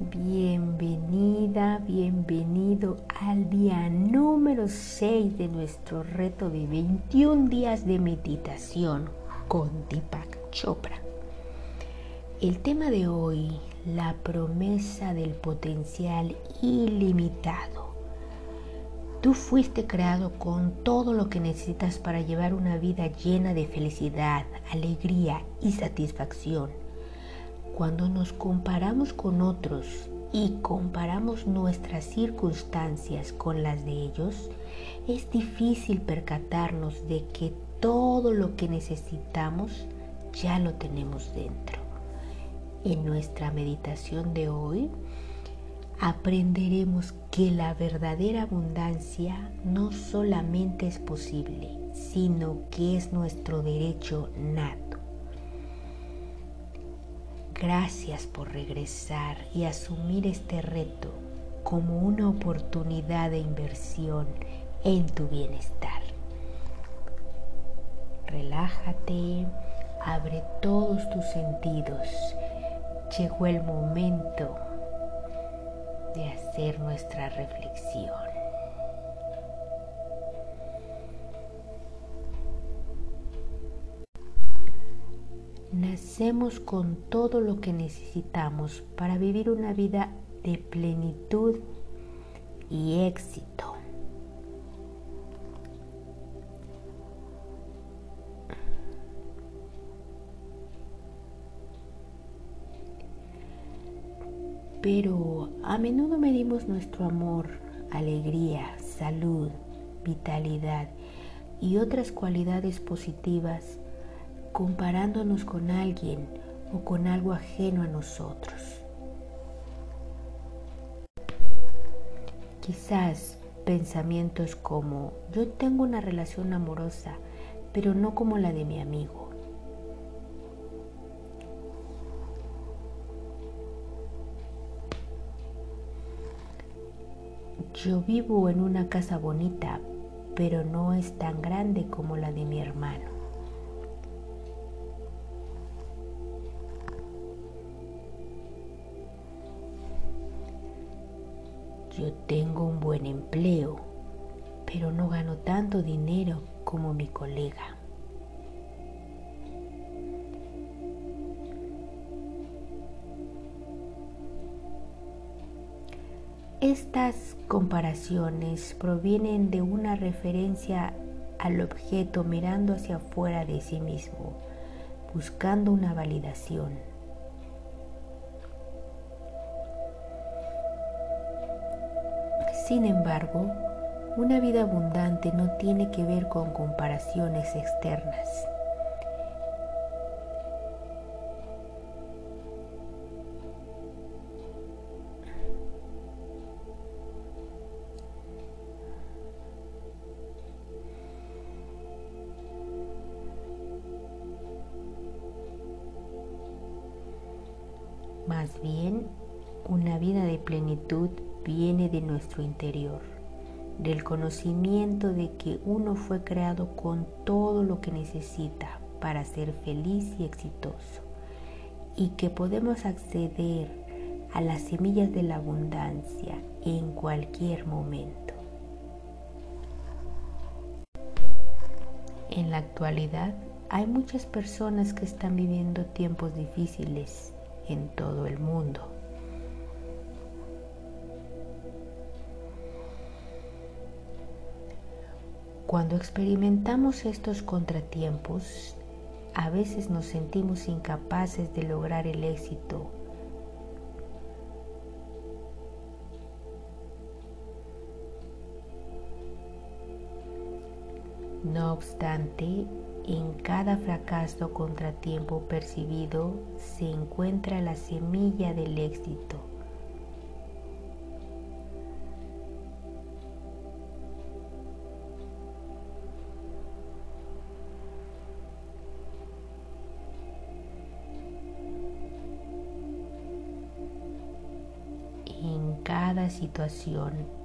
Bienvenida, bienvenido al día número 6 de nuestro reto de 21 días de meditación con Deepak Chopra. El tema de hoy, la promesa del potencial ilimitado. Tú fuiste creado con todo lo que necesitas para llevar una vida llena de felicidad, alegría y satisfacción cuando nos comparamos con otros y comparamos nuestras circunstancias con las de ellos, es difícil percatarnos de que todo lo que necesitamos ya lo tenemos dentro. En nuestra meditación de hoy aprenderemos que la verdadera abundancia no solamente es posible, sino que es nuestro derecho nato. Gracias por regresar y asumir este reto como una oportunidad de inversión en tu bienestar. Relájate, abre todos tus sentidos. Llegó el momento de hacer nuestra reflexión. Nacemos con todo lo que necesitamos para vivir una vida de plenitud y éxito. Pero a menudo medimos nuestro amor, alegría, salud, vitalidad y otras cualidades positivas comparándonos con alguien o con algo ajeno a nosotros. Quizás pensamientos como yo tengo una relación amorosa, pero no como la de mi amigo. Yo vivo en una casa bonita, pero no es tan grande como la de mi hermano. Pero no gano tanto dinero como mi colega. Estas comparaciones provienen de una referencia al objeto mirando hacia afuera de sí mismo, buscando una validación. Sin embargo, una vida abundante no tiene que ver con comparaciones externas. Conocimiento de que uno fue creado con todo lo que necesita para ser feliz y exitoso y que podemos acceder a las semillas de la abundancia en cualquier momento. En la actualidad hay muchas personas que están viviendo tiempos difíciles en todo el mundo Cuando experimentamos estos contratiempos, a veces nos sentimos incapaces de lograr el éxito. No obstante, en cada fracaso contratiempo percibido se encuentra la semilla del éxito.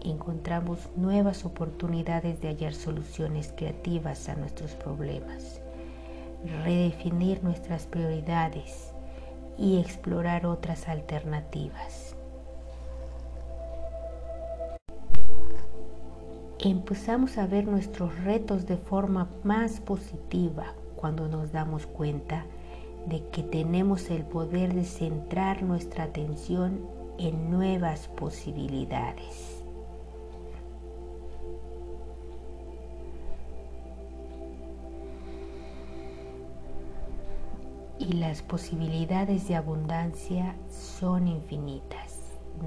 encontramos nuevas oportunidades de hallar soluciones creativas a nuestros problemas, redefinir nuestras prioridades y explorar otras alternativas. Empezamos a ver nuestros retos de forma más positiva cuando nos damos cuenta de que tenemos el poder de centrar nuestra atención en nuevas posibilidades. Y las posibilidades de abundancia son infinitas.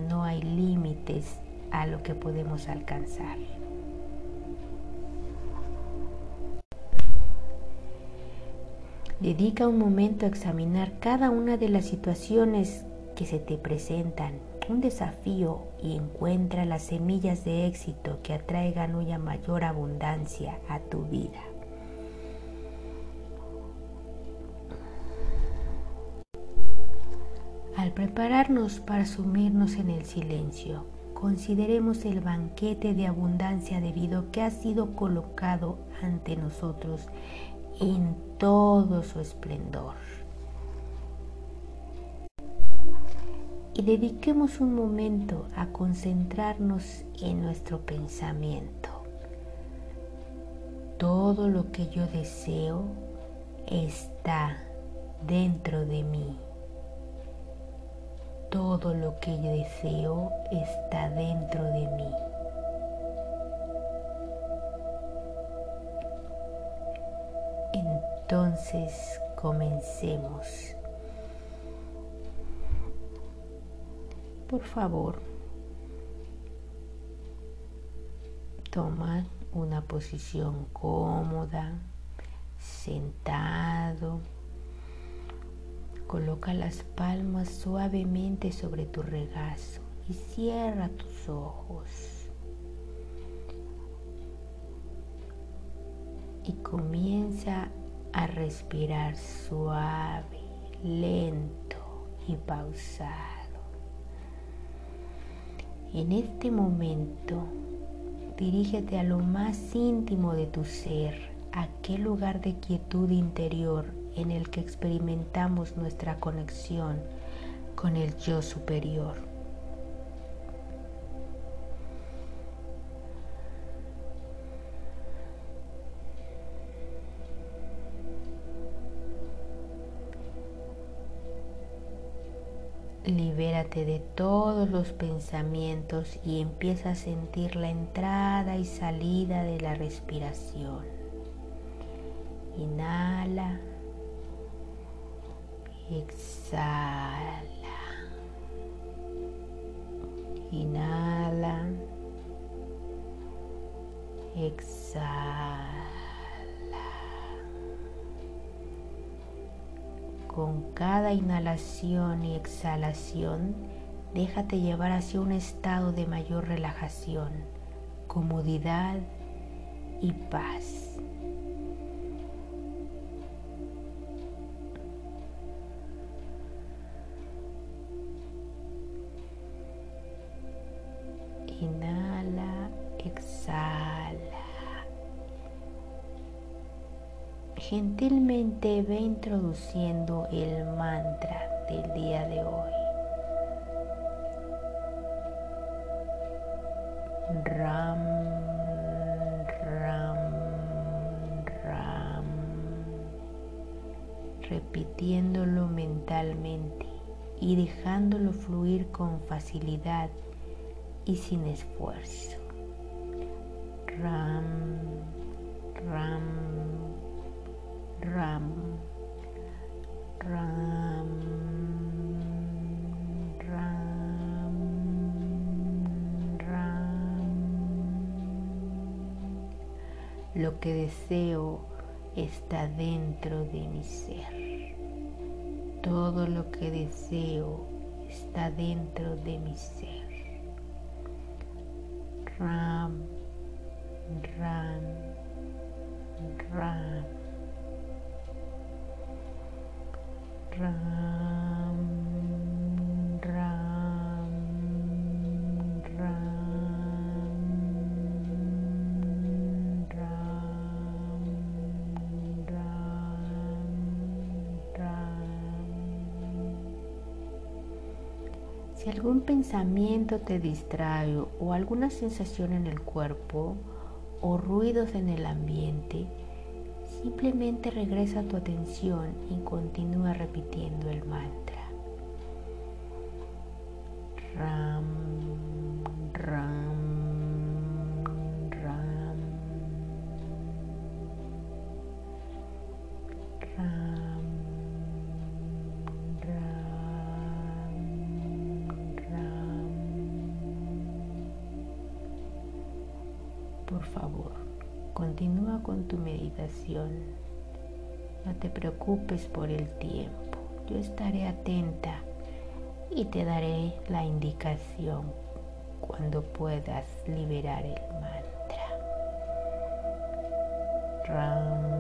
No hay límites a lo que podemos alcanzar. Dedica un momento a examinar cada una de las situaciones que se te presentan, un desafío y encuentra las semillas de éxito que atraigan una mayor abundancia a tu vida. Al prepararnos para sumirnos en el silencio, consideremos el banquete de abundancia debido que ha sido colocado ante nosotros en todo su esplendor. Y dediquemos un momento a concentrarnos en nuestro pensamiento. Todo lo que yo deseo está dentro de mí. Todo lo que yo deseo está dentro de mí. Entonces comencemos. Por favor, toma una posición cómoda, sentado. Coloca las palmas suavemente sobre tu regazo y cierra tus ojos. Y comienza a respirar suave, lento y pausado. En este momento, dirígete a lo más íntimo de tu ser, aquel lugar de quietud interior en el que experimentamos nuestra conexión con el yo superior. Libérate de todos los pensamientos y empieza a sentir la entrada y salida de la respiración. Inhala. Exhala. Inhala. Exhala. Con cada inhalación y exhalación, déjate llevar hacia un estado de mayor relajación, comodidad y paz. Introduciendo el mantra del día de hoy. Ram, ram, ram. Repitiéndolo mentalmente y dejándolo fluir con facilidad y sin esfuerzo. Ram, ram, ram. Lo que deseo está dentro de mi ser. Todo lo que deseo está dentro de mi ser. Ram, ram, ram. Si algún pensamiento te distrae o alguna sensación en el cuerpo o ruidos en el ambiente, simplemente regresa tu atención y continúa repitiendo el mantra. Con tu meditación. No te preocupes por el tiempo. Yo estaré atenta y te daré la indicación cuando puedas liberar el mantra. Ram.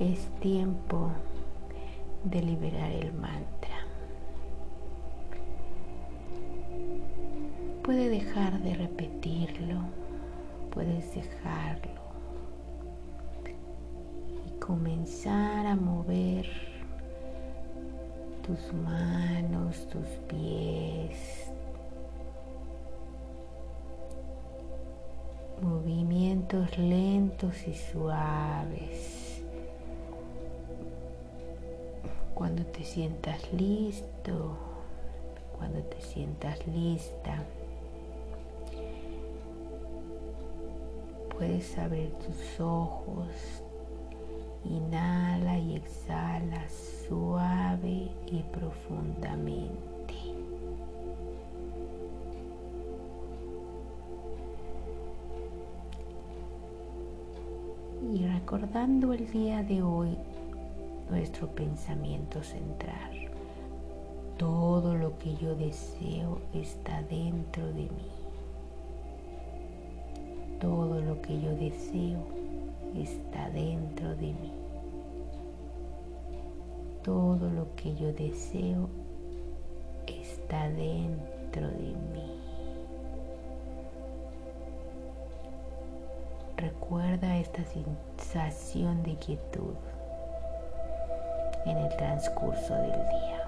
Es tiempo de liberar el mantra. Puede dejar de repetirlo, puedes dejarlo y comenzar a mover tus manos, tus pies, movimientos lentos y suaves. Cuando te sientas listo, cuando te sientas lista, puedes abrir tus ojos, inhala y exhala suave y profundamente. y recordando el día de hoy nuestro pensamiento central. Todo lo que yo deseo está dentro de mí. Todo lo que yo deseo está dentro de mí. Todo lo que yo deseo está dentro de mí. Recuerda esta sensación de quietud en el transcurso del día.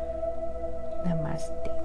Namaste.